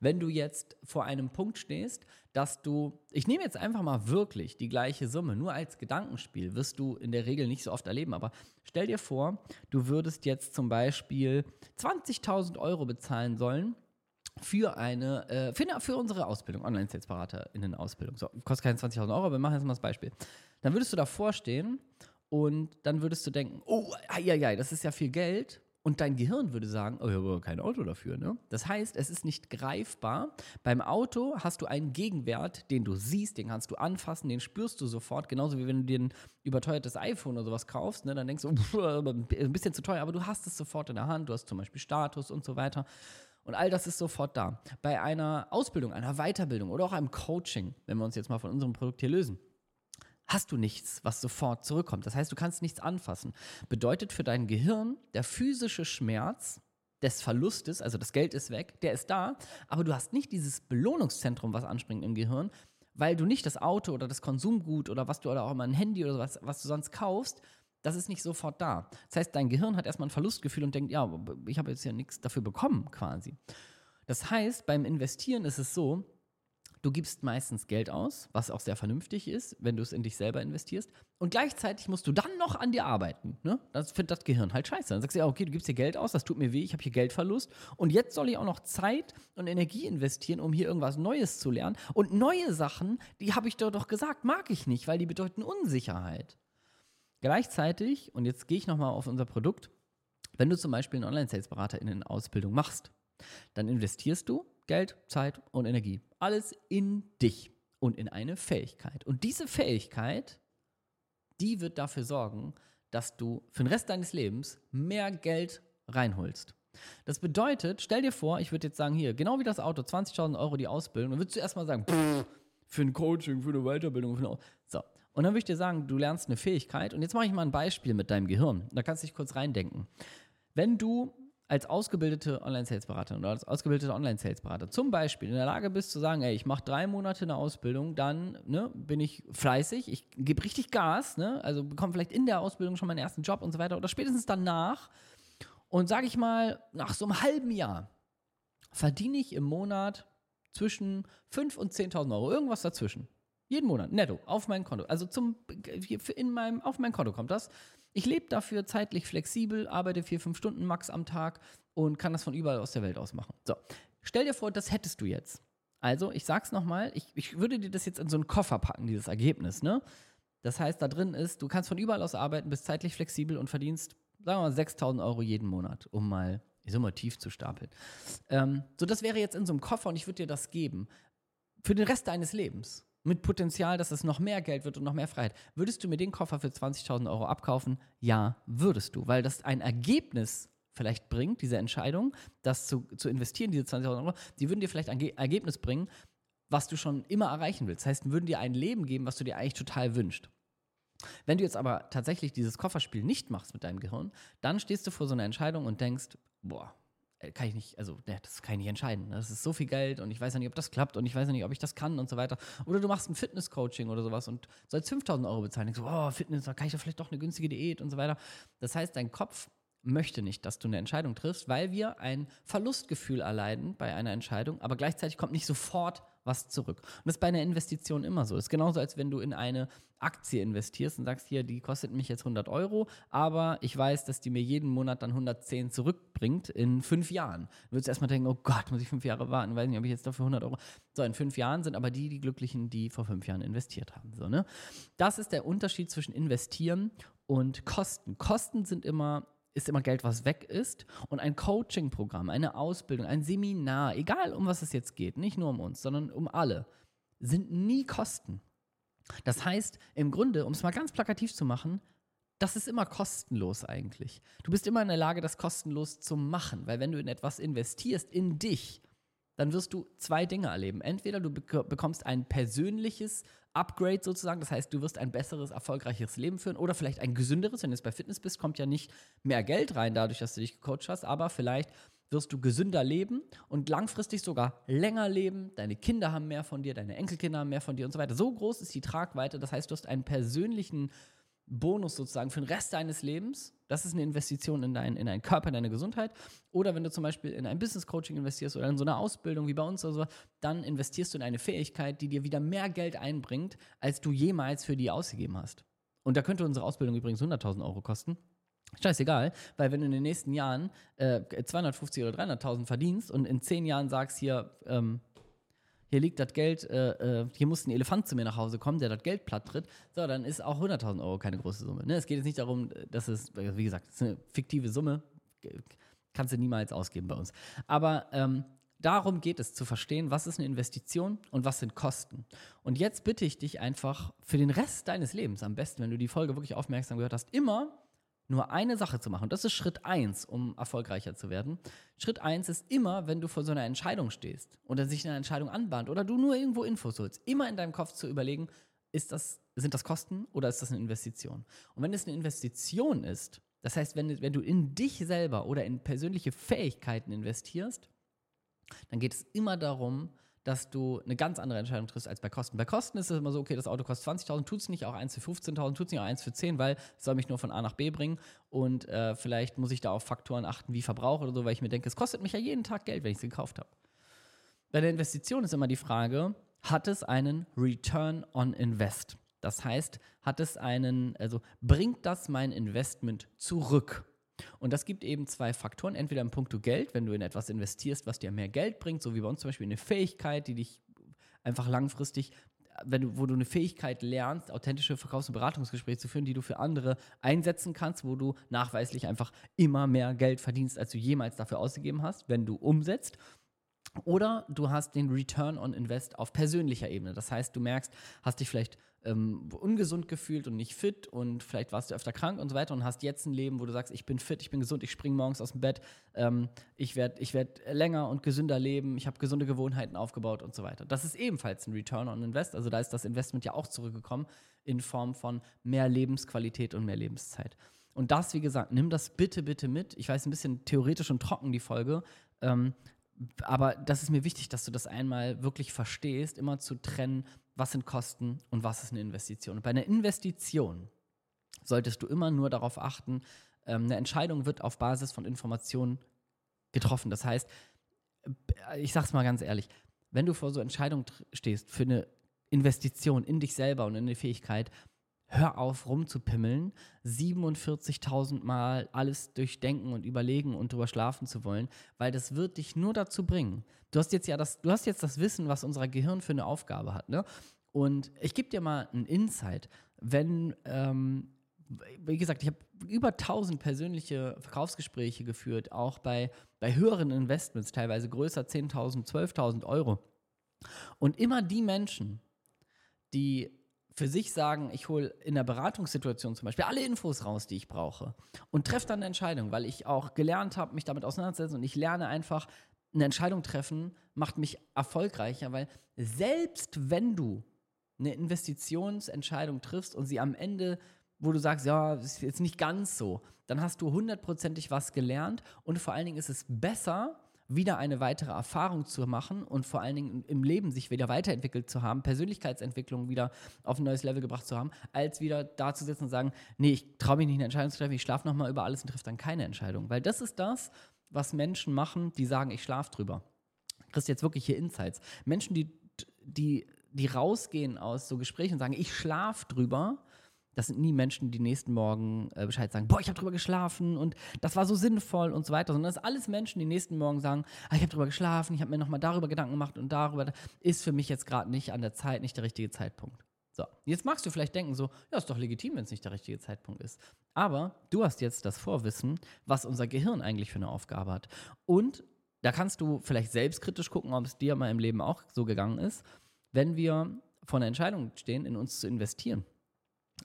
Wenn du jetzt vor einem Punkt stehst, dass du, ich nehme jetzt einfach mal wirklich die gleiche Summe, nur als Gedankenspiel, wirst du in der Regel nicht so oft erleben, aber stell dir vor, du würdest jetzt zum Beispiel 20.000 Euro bezahlen sollen für eine, äh, für, für unsere Ausbildung, Online-Sales-Berater-Innen-Ausbildung. So, kostet keine 20.000 Euro, aber wir machen jetzt mal das Beispiel. Dann würdest du davor stehen und dann würdest du denken, oh, ja, ja, das ist ja viel Geld. Und dein Gehirn würde sagen, oh, ich habe kein Auto dafür. Ne? Das heißt, es ist nicht greifbar. Beim Auto hast du einen Gegenwert, den du siehst, den kannst du anfassen, den spürst du sofort. Genauso wie wenn du dir ein überteuertes iPhone oder sowas kaufst, ne? dann denkst du, oh, ein bisschen zu teuer, aber du hast es sofort in der Hand. Du hast zum Beispiel Status und so weiter. Und all das ist sofort da. Bei einer Ausbildung, einer Weiterbildung oder auch einem Coaching, wenn wir uns jetzt mal von unserem Produkt hier lösen, hast du nichts, was sofort zurückkommt. Das heißt, du kannst nichts anfassen. Bedeutet für dein Gehirn, der physische Schmerz des Verlustes, also das Geld ist weg, der ist da, aber du hast nicht dieses Belohnungszentrum, was anspringt im Gehirn, weil du nicht das Auto oder das Konsumgut oder was du oder auch immer ein Handy oder was, was du sonst kaufst, das ist nicht sofort da. Das heißt, dein Gehirn hat erstmal ein Verlustgefühl und denkt, ja, ich habe jetzt ja nichts dafür bekommen quasi. Das heißt, beim Investieren ist es so, Du gibst meistens Geld aus, was auch sehr vernünftig ist, wenn du es in dich selber investierst. Und gleichzeitig musst du dann noch an dir arbeiten. Ne? Das findet das Gehirn halt scheiße. Dann sagst du ja, okay, du gibst hier Geld aus, das tut mir weh, ich habe hier Geldverlust. Und jetzt soll ich auch noch Zeit und Energie investieren, um hier irgendwas Neues zu lernen. Und neue Sachen, die habe ich doch gesagt, mag ich nicht, weil die bedeuten Unsicherheit. Gleichzeitig, und jetzt gehe ich nochmal auf unser Produkt, wenn du zum Beispiel einen Online-Sales-Berater in eine Ausbildung machst, dann investierst du Geld, Zeit und Energie. Alles in dich und in eine Fähigkeit. Und diese Fähigkeit, die wird dafür sorgen, dass du für den Rest deines Lebens mehr Geld reinholst. Das bedeutet, stell dir vor, ich würde jetzt sagen, hier, genau wie das Auto, 20.000 Euro die Ausbildung, dann würdest du erstmal sagen, pff, für ein Coaching, für eine Weiterbildung, für eine so. Und dann würde ich dir sagen, du lernst eine Fähigkeit. Und jetzt mache ich mal ein Beispiel mit deinem Gehirn. Da kannst du dich kurz reindenken. Wenn du als ausgebildete Online-Sales-Beraterin oder als ausgebildeter Online-Sales-Berater zum Beispiel in der Lage bist zu sagen, ey, ich mache drei Monate eine Ausbildung, dann ne, bin ich fleißig, ich gebe richtig Gas, ne, also bekomme vielleicht in der Ausbildung schon meinen ersten Job und so weiter oder spätestens danach und sage ich mal, nach so einem halben Jahr verdiene ich im Monat zwischen 5.000 und 10.000 Euro, irgendwas dazwischen. Jeden Monat, netto, auf mein Konto. Also zum, in meinem, auf mein Konto kommt das. Ich lebe dafür zeitlich flexibel, arbeite vier, fünf Stunden max am Tag und kann das von überall aus der Welt aus machen. So, stell dir vor, das hättest du jetzt. Also, ich sag's nochmal, ich, ich würde dir das jetzt in so einen Koffer packen, dieses Ergebnis, ne? Das heißt, da drin ist, du kannst von überall aus arbeiten, bist zeitlich flexibel und verdienst, sagen wir mal, 6000 Euro jeden Monat, um mal, ich sag tief zu stapeln. Ähm, so, das wäre jetzt in so einem Koffer und ich würde dir das geben. Für den Rest deines Lebens mit Potenzial, dass es noch mehr Geld wird und noch mehr Freiheit. Würdest du mir den Koffer für 20.000 Euro abkaufen? Ja, würdest du, weil das ein Ergebnis vielleicht bringt, diese Entscheidung, das zu, zu investieren, diese 20.000 Euro, die würden dir vielleicht ein Ergebnis bringen, was du schon immer erreichen willst. Das heißt, würden dir ein Leben geben, was du dir eigentlich total wünschst. Wenn du jetzt aber tatsächlich dieses Kofferspiel nicht machst mit deinem Gehirn, dann stehst du vor so einer Entscheidung und denkst, boah, kann ich nicht, also ne, das kann ich nicht entscheiden. Das ist so viel Geld und ich weiß ja nicht, ob das klappt und ich weiß ja nicht, ob ich das kann und so weiter. Oder du machst ein Fitness-Coaching oder sowas und sollst 5000 Euro bezahlen. Ich so, oh, Fitness, da kann ich ja vielleicht doch eine günstige Diät und so weiter. Das heißt, dein Kopf möchte nicht, dass du eine Entscheidung triffst, weil wir ein Verlustgefühl erleiden bei einer Entscheidung, aber gleichzeitig kommt nicht sofort was zurück. Und das ist bei einer Investition immer so. Das ist genauso, als wenn du in eine Aktie investierst und sagst, hier, die kostet mich jetzt 100 Euro, aber ich weiß, dass die mir jeden Monat dann 110 zurückbringt in fünf Jahren. Du würdest erstmal denken, oh Gott, muss ich fünf Jahre warten, weiß nicht, ob ich jetzt dafür 100 Euro. So, in fünf Jahren sind aber die die Glücklichen, die vor fünf Jahren investiert haben. So, ne? Das ist der Unterschied zwischen investieren und Kosten. Kosten sind immer ist immer Geld, was weg ist. Und ein Coaching-Programm, eine Ausbildung, ein Seminar, egal um was es jetzt geht, nicht nur um uns, sondern um alle, sind nie Kosten. Das heißt, im Grunde, um es mal ganz plakativ zu machen, das ist immer kostenlos eigentlich. Du bist immer in der Lage, das kostenlos zu machen, weil wenn du in etwas investierst, in dich, dann wirst du zwei Dinge erleben. Entweder du bekommst ein persönliches Upgrade sozusagen, das heißt, du wirst ein besseres, erfolgreicheres Leben führen oder vielleicht ein gesünderes. Wenn du jetzt bei Fitness bist, kommt ja nicht mehr Geld rein, dadurch, dass du dich gecoacht hast, aber vielleicht wirst du gesünder leben und langfristig sogar länger leben. Deine Kinder haben mehr von dir, deine Enkelkinder haben mehr von dir und so weiter. So groß ist die Tragweite, das heißt, du hast einen persönlichen Bonus sozusagen für den Rest deines Lebens. Das ist eine Investition in, dein, in deinen Körper, in deine Gesundheit. Oder wenn du zum Beispiel in ein Business Coaching investierst oder in so eine Ausbildung wie bei uns oder so, dann investierst du in eine Fähigkeit, die dir wieder mehr Geld einbringt, als du jemals für die ausgegeben hast. Und da könnte unsere Ausbildung übrigens 100.000 Euro kosten. Scheißegal, weil wenn du in den nächsten Jahren äh, 250 oder 300.000 verdienst und in zehn Jahren sagst hier, ähm, hier liegt das Geld, äh, äh, hier muss ein Elefant zu mir nach Hause kommen, der das Geld platt tritt, so, dann ist auch 100.000 Euro keine große Summe. Ne? Es geht jetzt nicht darum, dass es, wie gesagt, es ist eine fiktive Summe, kannst du niemals ausgeben bei uns. Aber ähm, darum geht es zu verstehen, was ist eine Investition und was sind Kosten. Und jetzt bitte ich dich einfach für den Rest deines Lebens, am besten, wenn du die Folge wirklich aufmerksam gehört hast, immer nur eine Sache zu machen. Das ist Schritt eins, um erfolgreicher zu werden. Schritt eins ist immer, wenn du vor so einer Entscheidung stehst oder sich eine Entscheidung anbahnt oder du nur irgendwo Infos holst, immer in deinem Kopf zu überlegen, ist das sind das Kosten oder ist das eine Investition? Und wenn es eine Investition ist, das heißt, wenn, wenn du in dich selber oder in persönliche Fähigkeiten investierst, dann geht es immer darum, dass du eine ganz andere Entscheidung triffst als bei Kosten. Bei Kosten ist es immer so, okay, das Auto kostet 20.000, tut es nicht auch 1 für 15.000, tut es nicht auch 1 für 10, weil es soll mich nur von A nach B bringen und äh, vielleicht muss ich da auf Faktoren achten wie Verbrauch oder so, weil ich mir denke, es kostet mich ja jeden Tag Geld, wenn ich es gekauft habe. Bei der Investition ist immer die Frage, hat es einen Return on Invest? Das heißt, hat es einen, also bringt das mein Investment zurück? Und das gibt eben zwei Faktoren. Entweder im Punkto Geld, wenn du in etwas investierst, was dir mehr Geld bringt, so wie bei uns zum Beispiel eine Fähigkeit, die dich einfach langfristig, wenn du, wo du eine Fähigkeit lernst, authentische Verkaufs- und Beratungsgespräche zu führen, die du für andere einsetzen kannst, wo du nachweislich einfach immer mehr Geld verdienst, als du jemals dafür ausgegeben hast, wenn du umsetzt. Oder du hast den Return on Invest auf persönlicher Ebene. Das heißt, du merkst, hast dich vielleicht ähm, ungesund gefühlt und nicht fit und vielleicht warst du öfter krank und so weiter und hast jetzt ein Leben, wo du sagst, ich bin fit, ich bin gesund, ich springe morgens aus dem Bett, ähm, ich werde ich werd länger und gesünder leben, ich habe gesunde Gewohnheiten aufgebaut und so weiter. Das ist ebenfalls ein Return on Invest, also da ist das Investment ja auch zurückgekommen in Form von mehr Lebensqualität und mehr Lebenszeit. Und das, wie gesagt, nimm das bitte, bitte mit. Ich weiß, ein bisschen theoretisch und trocken die Folge. Ähm, aber das ist mir wichtig, dass du das einmal wirklich verstehst, immer zu trennen, was sind Kosten und was ist eine Investition. Und bei einer Investition solltest du immer nur darauf achten, ähm, eine Entscheidung wird auf Basis von Informationen getroffen. Das heißt, ich sag's mal ganz ehrlich, wenn du vor so Entscheidungen stehst für eine Investition in dich selber und in eine Fähigkeit, hör auf rumzupimmeln, 47.000 Mal alles durchdenken und überlegen und drüber schlafen zu wollen, weil das wird dich nur dazu bringen. Du hast jetzt ja das, du hast jetzt das Wissen, was unser Gehirn für eine Aufgabe hat, ne? Und ich gebe dir mal einen Insight. Wenn, ähm, wie gesagt, ich habe über 1000 persönliche Verkaufsgespräche geführt, auch bei, bei höheren Investments, teilweise größer 10.000, 12.000 Euro. Und immer die Menschen, die für sich sagen, ich hole in der Beratungssituation zum Beispiel alle Infos raus, die ich brauche und treffe dann eine Entscheidung, weil ich auch gelernt habe, mich damit auseinanderzusetzen und ich lerne einfach, eine Entscheidung treffen, macht mich erfolgreicher, weil selbst wenn du eine Investitionsentscheidung triffst und sie am Ende, wo du sagst, ja, ist jetzt nicht ganz so, dann hast du hundertprozentig was gelernt und vor allen Dingen ist es besser, wieder eine weitere Erfahrung zu machen und vor allen Dingen im Leben sich wieder weiterentwickelt zu haben, Persönlichkeitsentwicklung wieder auf ein neues Level gebracht zu haben, als wieder da zu sitzen und sagen, nee, ich traue mich nicht eine Entscheidung zu treffen, ich schlafe nochmal über alles und trifft dann keine Entscheidung. Weil das ist das, was Menschen machen, die sagen, ich schlafe drüber. Du kriegst jetzt wirklich hier Insights. Menschen, die, die, die rausgehen aus so Gesprächen und sagen, ich schlafe drüber, das sind nie Menschen, die nächsten Morgen äh, Bescheid sagen, boah, ich habe drüber geschlafen und das war so sinnvoll und so weiter, sondern das sind alles Menschen, die nächsten Morgen sagen, ah, ich habe drüber geschlafen, ich habe mir nochmal darüber Gedanken gemacht und darüber, ist für mich jetzt gerade nicht an der Zeit, nicht der richtige Zeitpunkt. So, jetzt magst du vielleicht denken so, ja, ist doch legitim, wenn es nicht der richtige Zeitpunkt ist. Aber du hast jetzt das Vorwissen, was unser Gehirn eigentlich für eine Aufgabe hat. Und da kannst du vielleicht selbstkritisch gucken, ob es dir mal im Leben auch so gegangen ist, wenn wir vor einer Entscheidung stehen, in uns zu investieren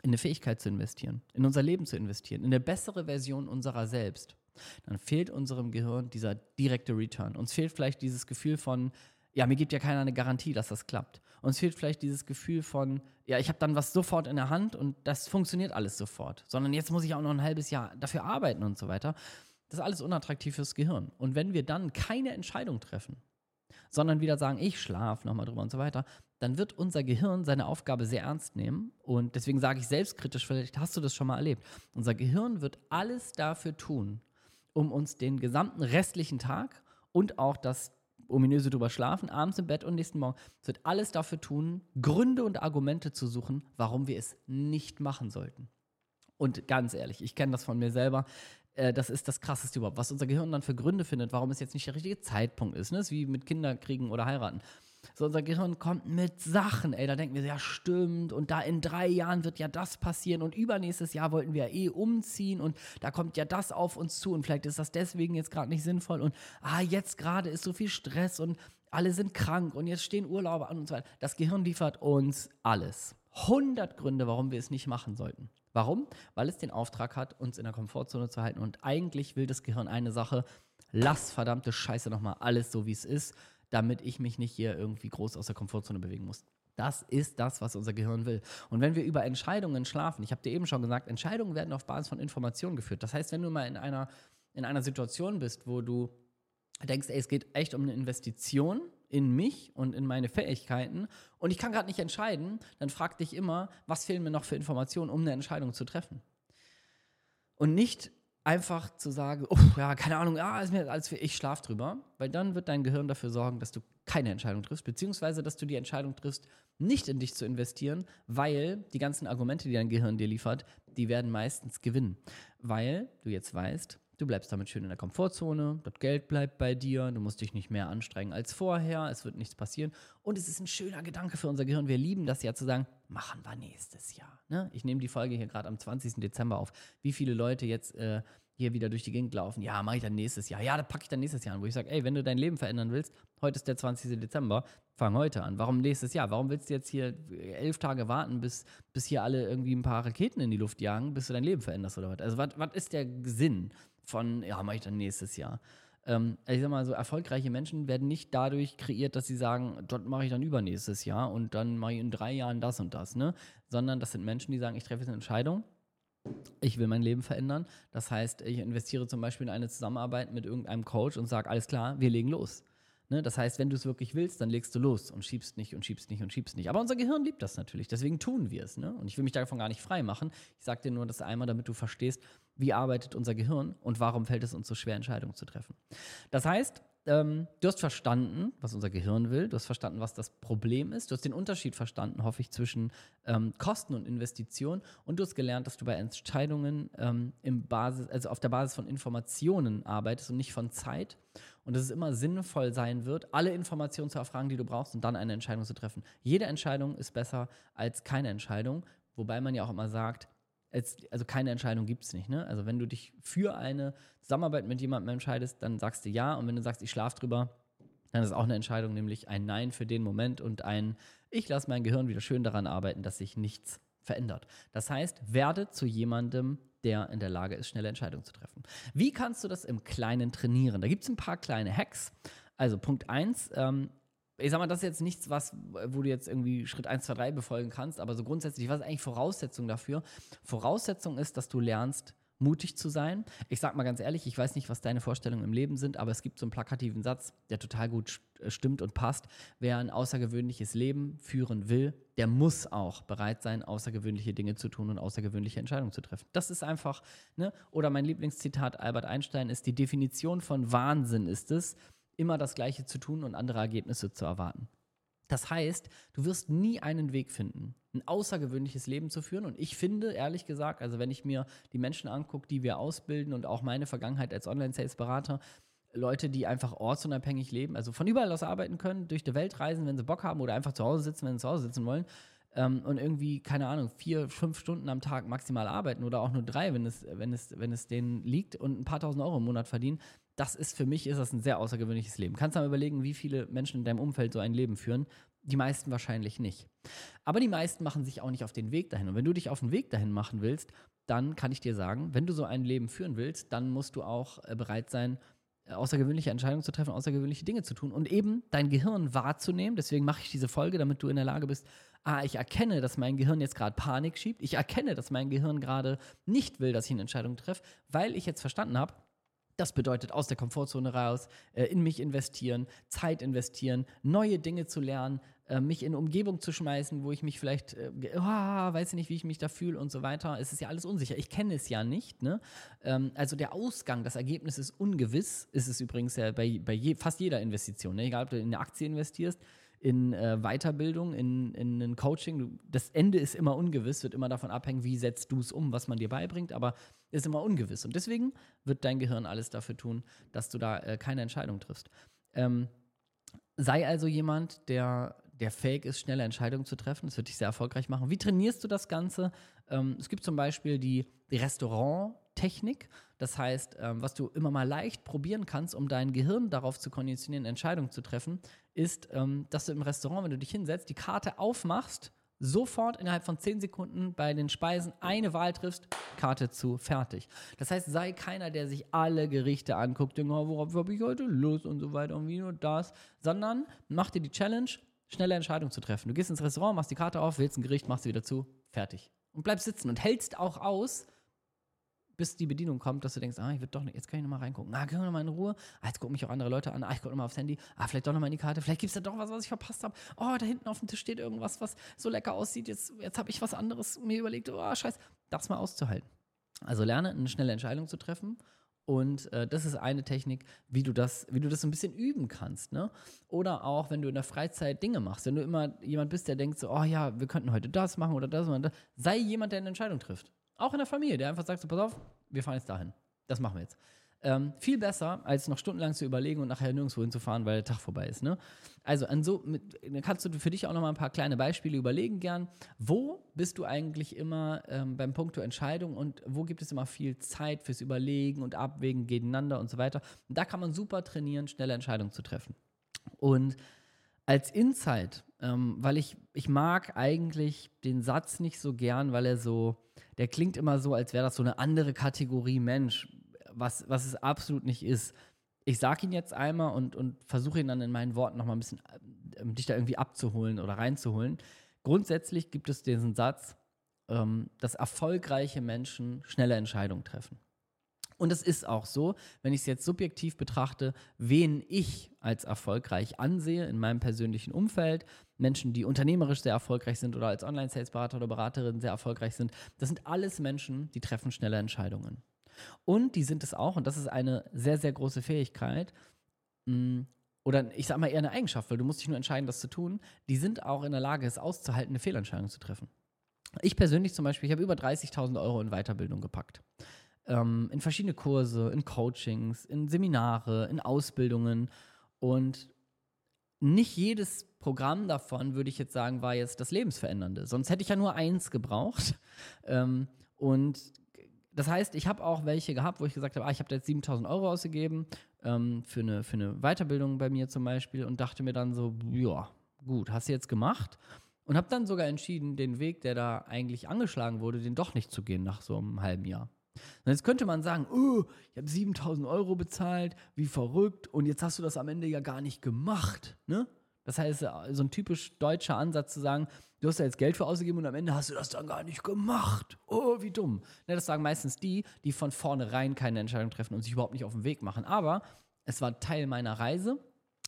in eine Fähigkeit zu investieren, in unser Leben zu investieren, in eine bessere Version unserer selbst, dann fehlt unserem Gehirn dieser direkte Return. Uns fehlt vielleicht dieses Gefühl von, ja, mir gibt ja keiner eine Garantie, dass das klappt. Uns fehlt vielleicht dieses Gefühl von, ja, ich habe dann was sofort in der Hand und das funktioniert alles sofort. Sondern jetzt muss ich auch noch ein halbes Jahr dafür arbeiten und so weiter. Das ist alles unattraktiv fürs Gehirn. Und wenn wir dann keine Entscheidung treffen, sondern wieder sagen, ich schlafe nochmal drüber und so weiter, dann wird unser Gehirn seine Aufgabe sehr ernst nehmen. Und deswegen sage ich selbstkritisch, vielleicht hast du das schon mal erlebt. Unser Gehirn wird alles dafür tun, um uns den gesamten restlichen Tag und auch das ominöse drüber schlafen, abends im Bett und nächsten Morgen, es wird alles dafür tun, Gründe und Argumente zu suchen, warum wir es nicht machen sollten. Und ganz ehrlich, ich kenne das von mir selber. Äh, das ist das Krasseste überhaupt, was unser Gehirn dann für Gründe findet, warum es jetzt nicht der richtige Zeitpunkt ist. Ne? Das ist wie mit Kinderkriegen oder heiraten. So, unser Gehirn kommt mit Sachen, ey, da denken wir, ja, stimmt, und da in drei Jahren wird ja das passieren und übernächstes Jahr wollten wir ja eh umziehen und da kommt ja das auf uns zu und vielleicht ist das deswegen jetzt gerade nicht sinnvoll und ah, jetzt gerade ist so viel Stress und alle sind krank und jetzt stehen Urlaube an und so weiter. Das Gehirn liefert uns alles. 100 Gründe, warum wir es nicht machen sollten. Warum? Weil es den Auftrag hat, uns in der Komfortzone zu halten. Und eigentlich will das Gehirn eine Sache, lass verdammte Scheiße nochmal alles so, wie es ist, damit ich mich nicht hier irgendwie groß aus der Komfortzone bewegen muss. Das ist das, was unser Gehirn will. Und wenn wir über Entscheidungen schlafen, ich habe dir eben schon gesagt, Entscheidungen werden auf Basis von Informationen geführt. Das heißt, wenn du mal in einer, in einer Situation bist, wo du denkst, ey, es geht echt um eine Investition in mich und in meine Fähigkeiten und ich kann gerade nicht entscheiden, dann frag dich immer, was fehlen mir noch für Informationen, um eine Entscheidung zu treffen. Und nicht einfach zu sagen, oh, ja, keine Ahnung, ah, ist mir alles für ich schlaf drüber, weil dann wird dein Gehirn dafür sorgen, dass du keine Entscheidung triffst, beziehungsweise dass du die Entscheidung triffst, nicht in dich zu investieren, weil die ganzen Argumente, die dein Gehirn dir liefert, die werden meistens gewinnen, weil du jetzt weißt, Du bleibst damit schön in der Komfortzone, das Geld bleibt bei dir, du musst dich nicht mehr anstrengen als vorher, es wird nichts passieren. Und es ist ein schöner Gedanke für unser Gehirn. Wir lieben das ja zu sagen, machen wir nächstes Jahr. Ne? Ich nehme die Folge hier gerade am 20. Dezember auf. Wie viele Leute jetzt äh, hier wieder durch die Gegend laufen, ja, mache ich dann nächstes Jahr. Ja, da packe ich dann nächstes Jahr an, wo ich sage, ey, wenn du dein Leben verändern willst, heute ist der 20. Dezember, fang heute an. Warum nächstes Jahr? Warum willst du jetzt hier elf Tage warten, bis, bis hier alle irgendwie ein paar Raketen in die Luft jagen, bis du dein Leben veränderst oder was? Also, was ist der Sinn? Von, ja, mache ich dann nächstes Jahr. Ähm, ich sag mal, so erfolgreiche Menschen werden nicht dadurch kreiert, dass sie sagen, dort mache ich dann übernächstes Jahr und dann mache ich in drei Jahren das und das, ne? Sondern das sind Menschen, die sagen, ich treffe jetzt eine Entscheidung, ich will mein Leben verändern. Das heißt, ich investiere zum Beispiel in eine Zusammenarbeit mit irgendeinem Coach und sage, alles klar, wir legen los. Ne? Das heißt, wenn du es wirklich willst, dann legst du los und schiebst nicht und schiebst nicht und schiebst nicht. Aber unser Gehirn liebt das natürlich, deswegen tun wir es. Ne? Und ich will mich davon gar nicht frei machen. Ich sage dir nur das einmal, damit du verstehst, wie arbeitet unser Gehirn und warum fällt es uns so schwer, Entscheidungen zu treffen. Das heißt, ähm, du hast verstanden, was unser Gehirn will, du hast verstanden, was das Problem ist, du hast den Unterschied verstanden, hoffe ich, zwischen ähm, Kosten und Investition. Und du hast gelernt, dass du bei Entscheidungen ähm, im Basis, also auf der Basis von Informationen arbeitest und nicht von Zeit. Und dass es immer sinnvoll sein wird, alle Informationen zu erfragen, die du brauchst und dann eine Entscheidung zu treffen. Jede Entscheidung ist besser als keine Entscheidung, wobei man ja auch immer sagt, Jetzt, also keine Entscheidung gibt es nicht. Ne? Also wenn du dich für eine Zusammenarbeit mit jemandem entscheidest, dann sagst du ja. Und wenn du sagst, ich schlafe drüber, dann ist auch eine Entscheidung, nämlich ein Nein für den Moment und ein Ich lasse mein Gehirn wieder schön daran arbeiten, dass sich nichts verändert. Das heißt, werde zu jemandem, der in der Lage ist, schnelle Entscheidungen zu treffen. Wie kannst du das im Kleinen trainieren? Da gibt es ein paar kleine Hacks. Also Punkt 1, ähm, ich sag mal, das ist jetzt nichts, was, wo du jetzt irgendwie Schritt 1, 2, 3 befolgen kannst, aber so grundsätzlich, was ist eigentlich Voraussetzung dafür? Voraussetzung ist, dass du lernst, mutig zu sein. Ich sag mal ganz ehrlich, ich weiß nicht, was deine Vorstellungen im Leben sind, aber es gibt so einen plakativen Satz, der total gut äh, stimmt und passt. Wer ein außergewöhnliches Leben führen will, der muss auch bereit sein, außergewöhnliche Dinge zu tun und außergewöhnliche Entscheidungen zu treffen. Das ist einfach, ne? Oder mein Lieblingszitat Albert Einstein ist, die Definition von Wahnsinn ist es, immer das Gleiche zu tun und andere Ergebnisse zu erwarten. Das heißt, du wirst nie einen Weg finden, ein außergewöhnliches Leben zu führen. Und ich finde, ehrlich gesagt, also wenn ich mir die Menschen angucke, die wir ausbilden und auch meine Vergangenheit als Online-Sales-Berater, Leute, die einfach ortsunabhängig leben, also von überall aus arbeiten können, durch die Welt reisen, wenn sie Bock haben oder einfach zu Hause sitzen, wenn sie zu Hause sitzen wollen ähm, und irgendwie, keine Ahnung, vier, fünf Stunden am Tag maximal arbeiten oder auch nur drei, wenn es, wenn es, wenn es denen liegt und ein paar tausend Euro im Monat verdienen, das ist für mich ist das ein sehr außergewöhnliches Leben. Kannst du mal überlegen, wie viele Menschen in deinem Umfeld so ein Leben führen? Die meisten wahrscheinlich nicht. Aber die meisten machen sich auch nicht auf den Weg dahin. Und wenn du dich auf den Weg dahin machen willst, dann kann ich dir sagen, wenn du so ein Leben führen willst, dann musst du auch äh, bereit sein, äh, außergewöhnliche Entscheidungen zu treffen, außergewöhnliche Dinge zu tun und eben dein Gehirn wahrzunehmen. Deswegen mache ich diese Folge, damit du in der Lage bist, ah, ich erkenne, dass mein Gehirn jetzt gerade Panik schiebt. Ich erkenne, dass mein Gehirn gerade nicht will, dass ich eine Entscheidung treffe, weil ich jetzt verstanden habe, das bedeutet aus der Komfortzone raus, äh, in mich investieren, Zeit investieren, neue Dinge zu lernen, äh, mich in Umgebung zu schmeißen, wo ich mich vielleicht, äh, oh, weiß ich nicht, wie ich mich da fühle und so weiter. Es ist ja alles unsicher. Ich kenne es ja nicht. Ne? Ähm, also der Ausgang, das Ergebnis ist ungewiss. Ist es übrigens ja bei, bei je, fast jeder Investition. Ne? Egal, ob du in eine Aktie investierst, in äh, Weiterbildung, in, in ein Coaching. Das Ende ist immer ungewiss, wird immer davon abhängen, wie setzt du es um, was man dir beibringt, aber ist immer ungewiss. Und deswegen wird dein Gehirn alles dafür tun, dass du da äh, keine Entscheidung triffst. Ähm, sei also jemand, der, der fähig ist, schnelle Entscheidungen zu treffen. Das wird dich sehr erfolgreich machen. Wie trainierst du das Ganze? Ähm, es gibt zum Beispiel die, Restaurant-Technik. Das heißt, ähm, was du immer mal leicht probieren kannst, um dein Gehirn darauf zu konditionieren, Entscheidungen zu treffen, ist, ähm, dass du im Restaurant, wenn du dich hinsetzt, die Karte aufmachst, sofort innerhalb von 10 Sekunden bei den Speisen eine Wahl triffst, Karte zu, fertig. Das heißt, sei keiner, der sich alle Gerichte anguckt, denkt, oh, worauf habe ich heute Lust und so weiter und wie nur das, sondern mach dir die Challenge, schnelle Entscheidungen zu treffen. Du gehst ins Restaurant, machst die Karte auf, wählst ein Gericht, machst sie wieder zu, fertig. Und bleibst sitzen und hältst auch aus, bis die Bedienung kommt, dass du denkst, ah, ich würde doch nicht, jetzt kann ich nochmal reingucken. Ah, können wir nochmal in Ruhe? Ah, jetzt gucken mich auch andere Leute an. Ah, ich gucke nochmal aufs Handy. Ah, vielleicht doch nochmal in die Karte. Vielleicht gibt es da doch was, was ich verpasst habe. Oh, da hinten auf dem Tisch steht irgendwas, was so lecker aussieht. Jetzt, jetzt habe ich was anderes mir überlegt. Oh, scheiße. Das mal auszuhalten. Also lerne, eine schnelle Entscheidung zu treffen. Und äh, das ist eine Technik, wie du das, wie du das so ein bisschen üben kannst. Ne? Oder auch, wenn du in der Freizeit Dinge machst. Wenn du immer jemand bist, der denkt so, oh ja, wir könnten heute das machen oder das oder das. Sei jemand, der eine Entscheidung trifft. Auch in der Familie, der einfach sagt so, pass auf, wir fahren jetzt dahin. Das machen wir jetzt. Ähm, viel besser, als noch stundenlang zu überlegen und nachher nirgendwo hinzufahren, weil der Tag vorbei ist. Ne? Also an so, mit, kannst du für dich auch noch mal ein paar kleine Beispiele überlegen gern. Wo bist du eigentlich immer ähm, beim Punkt der Entscheidung und wo gibt es immer viel Zeit fürs Überlegen und Abwägen gegeneinander und so weiter. Und da kann man super trainieren, schnelle Entscheidungen zu treffen. Und als Insight, ähm, weil ich, ich mag eigentlich den Satz nicht so gern, weil er so, der klingt immer so, als wäre das so eine andere Kategorie Mensch, was, was es absolut nicht ist. Ich sage ihn jetzt einmal und, und versuche ihn dann in meinen Worten nochmal ein bisschen äh, dich da irgendwie abzuholen oder reinzuholen. Grundsätzlich gibt es diesen Satz, ähm, dass erfolgreiche Menschen schnelle Entscheidungen treffen. Und es ist auch so, wenn ich es jetzt subjektiv betrachte, wen ich als erfolgreich ansehe in meinem persönlichen Umfeld, Menschen, die unternehmerisch sehr erfolgreich sind oder als Online-Sales-Berater oder Beraterin sehr erfolgreich sind, das sind alles Menschen, die treffen schnelle Entscheidungen. Und die sind es auch, und das ist eine sehr, sehr große Fähigkeit, mm, oder ich sage mal eher eine Eigenschaft, weil du musst dich nur entscheiden, das zu tun, die sind auch in der Lage, es auszuhalten, eine Fehlentscheidung zu treffen. Ich persönlich zum Beispiel, ich habe über 30.000 Euro in Weiterbildung gepackt ähm, in verschiedene Kurse, in Coachings, in Seminare, in Ausbildungen. Und nicht jedes Programm davon, würde ich jetzt sagen, war jetzt das Lebensverändernde. Sonst hätte ich ja nur eins gebraucht. Ähm, und das heißt, ich habe auch welche gehabt, wo ich gesagt habe, ah, ich habe jetzt 7000 Euro ausgegeben ähm, für, eine, für eine Weiterbildung bei mir zum Beispiel und dachte mir dann so, ja, gut, hast du jetzt gemacht. Und habe dann sogar entschieden, den Weg, der da eigentlich angeschlagen wurde, den doch nicht zu gehen nach so einem halben Jahr. Und jetzt könnte man sagen, oh, ich habe 7000 Euro bezahlt, wie verrückt, und jetzt hast du das am Ende ja gar nicht gemacht. Ne? Das heißt, so ein typisch deutscher Ansatz zu sagen, du hast ja jetzt Geld für ausgegeben und am Ende hast du das dann gar nicht gemacht. Oh, wie dumm. Ne, das sagen meistens die, die von vornherein keine Entscheidung treffen und sich überhaupt nicht auf den Weg machen. Aber es war Teil meiner Reise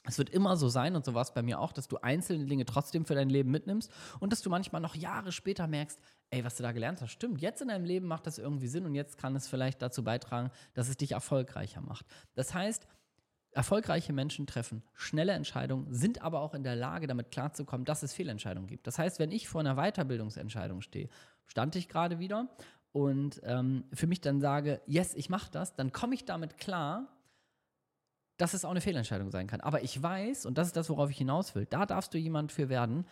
es wird immer so sein, und so war es bei mir auch, dass du einzelne Dinge trotzdem für dein Leben mitnimmst und dass du manchmal noch Jahre später merkst, ey, was du da gelernt hast, stimmt. Jetzt in deinem Leben macht das irgendwie Sinn und jetzt kann es vielleicht dazu beitragen, dass es dich erfolgreicher macht. Das heißt, erfolgreiche Menschen treffen schnelle Entscheidungen, sind aber auch in der Lage, damit klarzukommen, dass es Fehlentscheidungen gibt. Das heißt, wenn ich vor einer Weiterbildungsentscheidung stehe, stand ich gerade wieder und ähm, für mich dann sage, yes, ich mache das, dann komme ich damit klar, dass es auch eine Fehlentscheidung sein kann. Aber ich weiß, und das ist das, worauf ich hinaus will, da darfst du jemand für werden,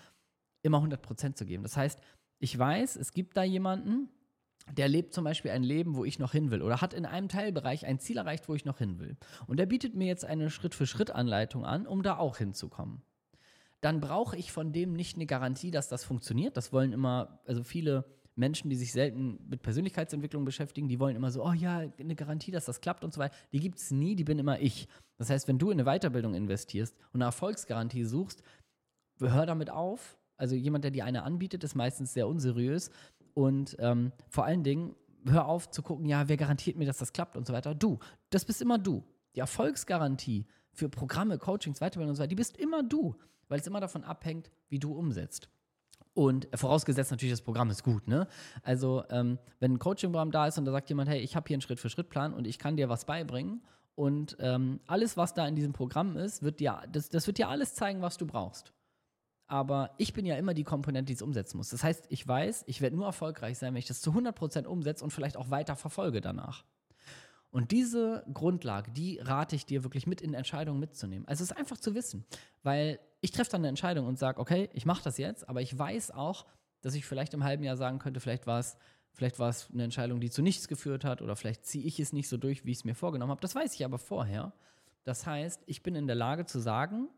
immer 100% zu geben. Das heißt, ich weiß, es gibt da jemanden, der lebt zum Beispiel ein Leben, wo ich noch hin will oder hat in einem Teilbereich ein Ziel erreicht, wo ich noch hin will. Und der bietet mir jetzt eine Schritt-für-Schritt-Anleitung an, um da auch hinzukommen. Dann brauche ich von dem nicht eine Garantie, dass das funktioniert. Das wollen immer, also viele Menschen, die sich selten mit Persönlichkeitsentwicklung beschäftigen, die wollen immer so, oh ja, eine Garantie, dass das klappt und so weiter. Die gibt es nie, die bin immer ich. Das heißt, wenn du in eine Weiterbildung investierst und eine Erfolgsgarantie suchst, hör damit auf. Also jemand, der dir eine anbietet, ist meistens sehr unseriös. Und ähm, vor allen Dingen, hör auf zu gucken, ja, wer garantiert mir, dass das klappt und so weiter. Du, das bist immer du. Die Erfolgsgarantie für Programme, Coachings, Weiterbildung und so weiter, die bist immer du, weil es immer davon abhängt, wie du umsetzt. Und vorausgesetzt natürlich, das Programm ist gut. Ne? Also, ähm, wenn ein Coaching-Programm da ist und da sagt jemand, hey, ich habe hier einen Schritt-für-Schritt-Plan und ich kann dir was beibringen. Und ähm, alles, was da in diesem Programm ist, wird dir, das, das wird dir alles zeigen, was du brauchst. Aber ich bin ja immer die Komponente, die es umsetzen muss. Das heißt, ich weiß, ich werde nur erfolgreich sein, wenn ich das zu 100% umsetze und vielleicht auch weiter verfolge danach. Und diese Grundlage, die rate ich dir wirklich mit in Entscheidungen mitzunehmen. Also es ist einfach zu wissen, weil ich treffe dann eine Entscheidung und sage, okay, ich mache das jetzt, aber ich weiß auch, dass ich vielleicht im halben Jahr sagen könnte, vielleicht war es vielleicht war es eine Entscheidung, die zu nichts geführt hat oder vielleicht ziehe ich es nicht so durch, wie ich es mir vorgenommen habe. Das weiß ich aber vorher. Das heißt, ich bin in der Lage zu sagen,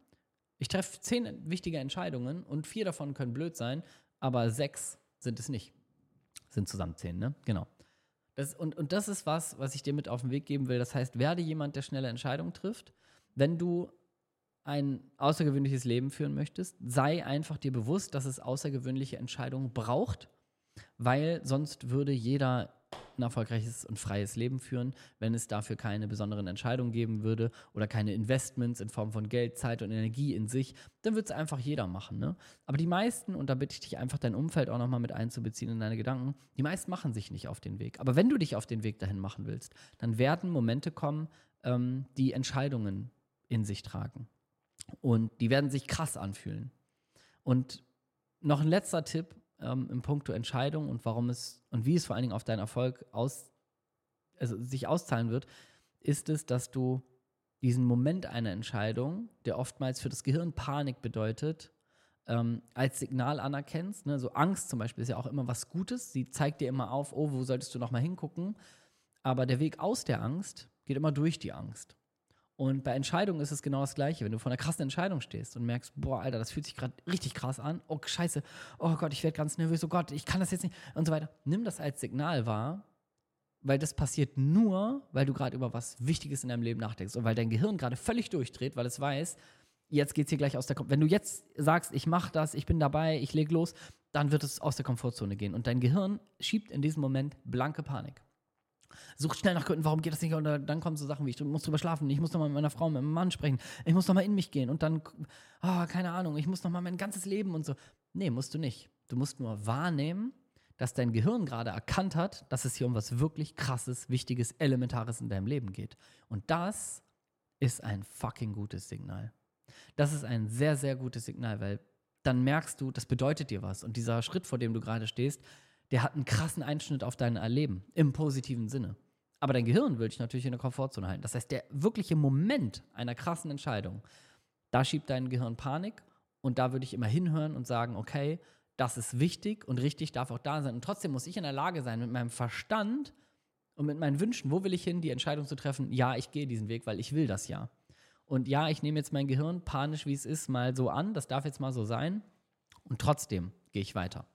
ich treffe zehn wichtige Entscheidungen und vier davon können blöd sein, aber sechs sind es nicht. Sind zusammen zehn, ne? Genau. Das, und, und das ist was, was ich dir mit auf den Weg geben will. Das heißt, werde jemand, der schnelle Entscheidungen trifft. Wenn du ein außergewöhnliches Leben führen möchtest, sei einfach dir bewusst, dass es außergewöhnliche Entscheidungen braucht, weil sonst würde jeder ein erfolgreiches und freies Leben führen, wenn es dafür keine besonderen Entscheidungen geben würde oder keine Investments in Form von Geld, Zeit und Energie in sich, dann würde es einfach jeder machen. Ne? Aber die meisten, und da bitte ich dich einfach dein Umfeld auch nochmal mit einzubeziehen in deine Gedanken, die meisten machen sich nicht auf den Weg. Aber wenn du dich auf den Weg dahin machen willst, dann werden Momente kommen, ähm, die Entscheidungen in sich tragen. Und die werden sich krass anfühlen. Und noch ein letzter Tipp, ähm, im Punkto Entscheidung und warum es und wie es vor allen Dingen auf deinen Erfolg aus, also sich auszahlen wird, ist es, dass du diesen Moment einer Entscheidung, der oftmals für das Gehirn Panik bedeutet, ähm, als Signal anerkennst. Ne? So Angst zum Beispiel ist ja auch immer was Gutes. Sie zeigt dir immer auf, oh, wo solltest du nochmal hingucken. Aber der Weg aus der Angst geht immer durch die Angst. Und bei Entscheidungen ist es genau das Gleiche. Wenn du vor einer krassen Entscheidung stehst und merkst, boah, Alter, das fühlt sich gerade richtig krass an. Oh, scheiße. Oh Gott, ich werde ganz nervös. Oh Gott, ich kann das jetzt nicht. Und so weiter. Nimm das als Signal wahr, weil das passiert nur, weil du gerade über was Wichtiges in deinem Leben nachdenkst und weil dein Gehirn gerade völlig durchdreht, weil es weiß, jetzt geht es hier gleich aus der Kom Wenn du jetzt sagst, ich mache das, ich bin dabei, ich leg los, dann wird es aus der Komfortzone gehen. Und dein Gehirn schiebt in diesem Moment blanke Panik sucht schnell nach Gründen, warum geht das nicht? Und dann kommen so Sachen wie, ich muss drüber schlafen, ich muss noch mal mit meiner Frau, mit meinem Mann sprechen, ich muss noch mal in mich gehen und dann, oh, keine Ahnung, ich muss noch mal mein ganzes Leben und so. Nee, musst du nicht. Du musst nur wahrnehmen, dass dein Gehirn gerade erkannt hat, dass es hier um was wirklich krasses, wichtiges, elementares in deinem Leben geht. Und das ist ein fucking gutes Signal. Das ist ein sehr, sehr gutes Signal, weil dann merkst du, das bedeutet dir was. Und dieser Schritt, vor dem du gerade stehst, der hat einen krassen Einschnitt auf dein Erleben, im positiven Sinne. Aber dein Gehirn will dich natürlich in der Komfortzone halten. Das heißt, der wirkliche Moment einer krassen Entscheidung, da schiebt dein Gehirn Panik und da würde ich immer hinhören und sagen, okay, das ist wichtig und richtig darf auch da sein. Und trotzdem muss ich in der Lage sein, mit meinem Verstand und mit meinen Wünschen, wo will ich hin, die Entscheidung zu treffen, ja, ich gehe diesen Weg, weil ich will das ja. Und ja, ich nehme jetzt mein Gehirn panisch, wie es ist, mal so an, das darf jetzt mal so sein. Und trotzdem gehe ich weiter.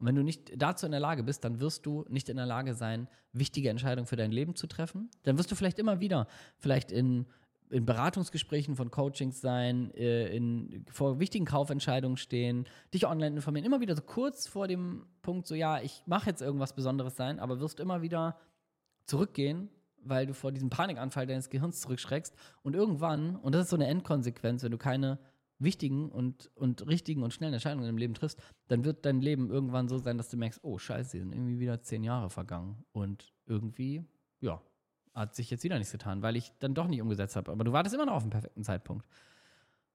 Und wenn du nicht dazu in der Lage bist, dann wirst du nicht in der Lage sein, wichtige Entscheidungen für dein Leben zu treffen. Dann wirst du vielleicht immer wieder, vielleicht in, in Beratungsgesprächen von Coachings sein, äh, in, vor wichtigen Kaufentscheidungen stehen, dich online informieren, immer wieder so kurz vor dem Punkt, so ja, ich mache jetzt irgendwas Besonderes sein, aber wirst immer wieder zurückgehen, weil du vor diesem Panikanfall deines Gehirns zurückschreckst und irgendwann, und das ist so eine Endkonsequenz, wenn du keine wichtigen und, und richtigen und schnellen Entscheidungen im Leben triffst, dann wird dein Leben irgendwann so sein, dass du merkst, oh scheiße, sind irgendwie wieder zehn Jahre vergangen. Und irgendwie, ja, hat sich jetzt wieder nichts getan, weil ich dann doch nicht umgesetzt habe. Aber du wartest immer noch auf den perfekten Zeitpunkt.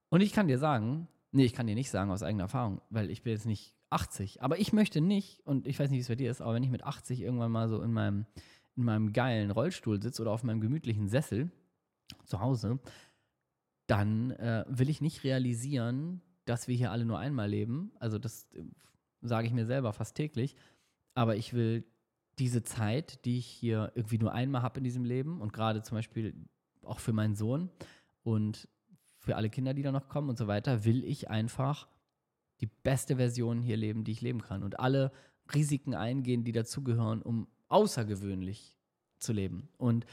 Und ich kann dir sagen, nee, ich kann dir nicht sagen aus eigener Erfahrung, weil ich bin jetzt nicht 80. Aber ich möchte nicht, und ich weiß nicht, wie es bei dir ist, aber wenn ich mit 80 irgendwann mal so in meinem, in meinem geilen Rollstuhl sitze oder auf meinem gemütlichen Sessel zu Hause, dann äh, will ich nicht realisieren, dass wir hier alle nur einmal leben. Also das äh, sage ich mir selber fast täglich. Aber ich will diese Zeit, die ich hier irgendwie nur einmal habe in diesem Leben und gerade zum Beispiel auch für meinen Sohn und für alle Kinder, die da noch kommen und so weiter, will ich einfach die beste Version hier leben, die ich leben kann und alle Risiken eingehen, die dazugehören, um außergewöhnlich zu leben. Und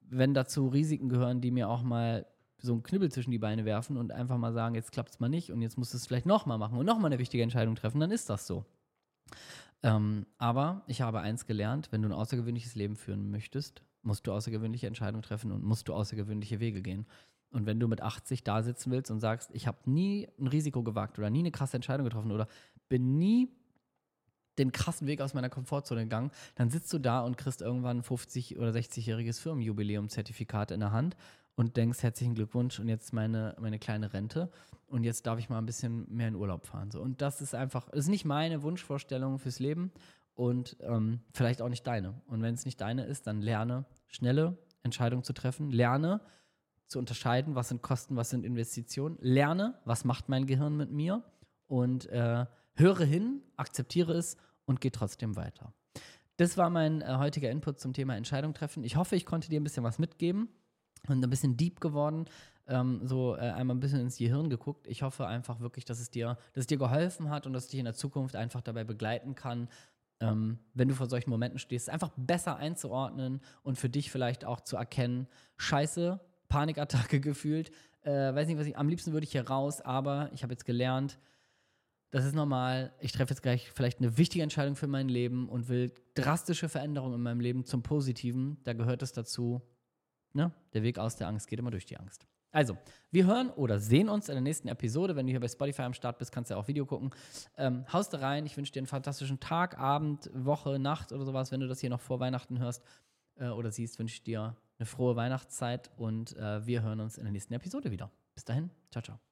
wenn dazu Risiken gehören, die mir auch mal so einen Knüppel zwischen die Beine werfen und einfach mal sagen, jetzt klappt es mal nicht und jetzt musst du es vielleicht nochmal machen und nochmal eine wichtige Entscheidung treffen, dann ist das so. Ähm, aber ich habe eins gelernt, wenn du ein außergewöhnliches Leben führen möchtest, musst du außergewöhnliche Entscheidungen treffen und musst du außergewöhnliche Wege gehen. Und wenn du mit 80 da sitzen willst und sagst, ich habe nie ein Risiko gewagt oder nie eine krasse Entscheidung getroffen oder bin nie den krassen Weg aus meiner Komfortzone gegangen, dann sitzt du da und kriegst irgendwann ein 50- oder 60-jähriges Firmenjubiläum-Zertifikat in der Hand und denkst, herzlichen Glückwunsch und jetzt meine, meine kleine Rente und jetzt darf ich mal ein bisschen mehr in Urlaub fahren. So. Und das ist einfach, das ist nicht meine Wunschvorstellung fürs Leben und ähm, vielleicht auch nicht deine. Und wenn es nicht deine ist, dann lerne schnelle Entscheidungen zu treffen, lerne zu unterscheiden, was sind Kosten, was sind Investitionen, lerne, was macht mein Gehirn mit mir und äh, höre hin, akzeptiere es und gehe trotzdem weiter. Das war mein äh, heutiger Input zum Thema Entscheidung treffen. Ich hoffe, ich konnte dir ein bisschen was mitgeben und ein bisschen deep geworden, ähm, so äh, einmal ein bisschen ins Gehirn geguckt. Ich hoffe einfach wirklich, dass es dir, dass es dir geholfen hat und dass es dich in der Zukunft einfach dabei begleiten kann, ähm, wenn du vor solchen Momenten stehst, einfach besser einzuordnen und für dich vielleicht auch zu erkennen, scheiße, Panikattacke gefühlt, Äh, weiß nicht, was ich, am liebsten würde ich hier raus, aber ich habe jetzt gelernt, das ist normal. Ich treffe jetzt gleich vielleicht eine wichtige Entscheidung für mein Leben und will drastische Veränderungen in meinem Leben zum Positiven. Da gehört es dazu, ne? Der Weg aus der Angst geht immer durch die Angst. Also, wir hören oder sehen uns in der nächsten Episode. Wenn du hier bei Spotify am Start bist, kannst du ja auch Video gucken. Ähm, haust da rein. Ich wünsche dir einen fantastischen Tag, Abend, Woche, Nacht oder sowas. Wenn du das hier noch vor Weihnachten hörst äh, oder siehst, wünsche ich dir eine frohe Weihnachtszeit und äh, wir hören uns in der nächsten Episode wieder. Bis dahin, ciao, ciao.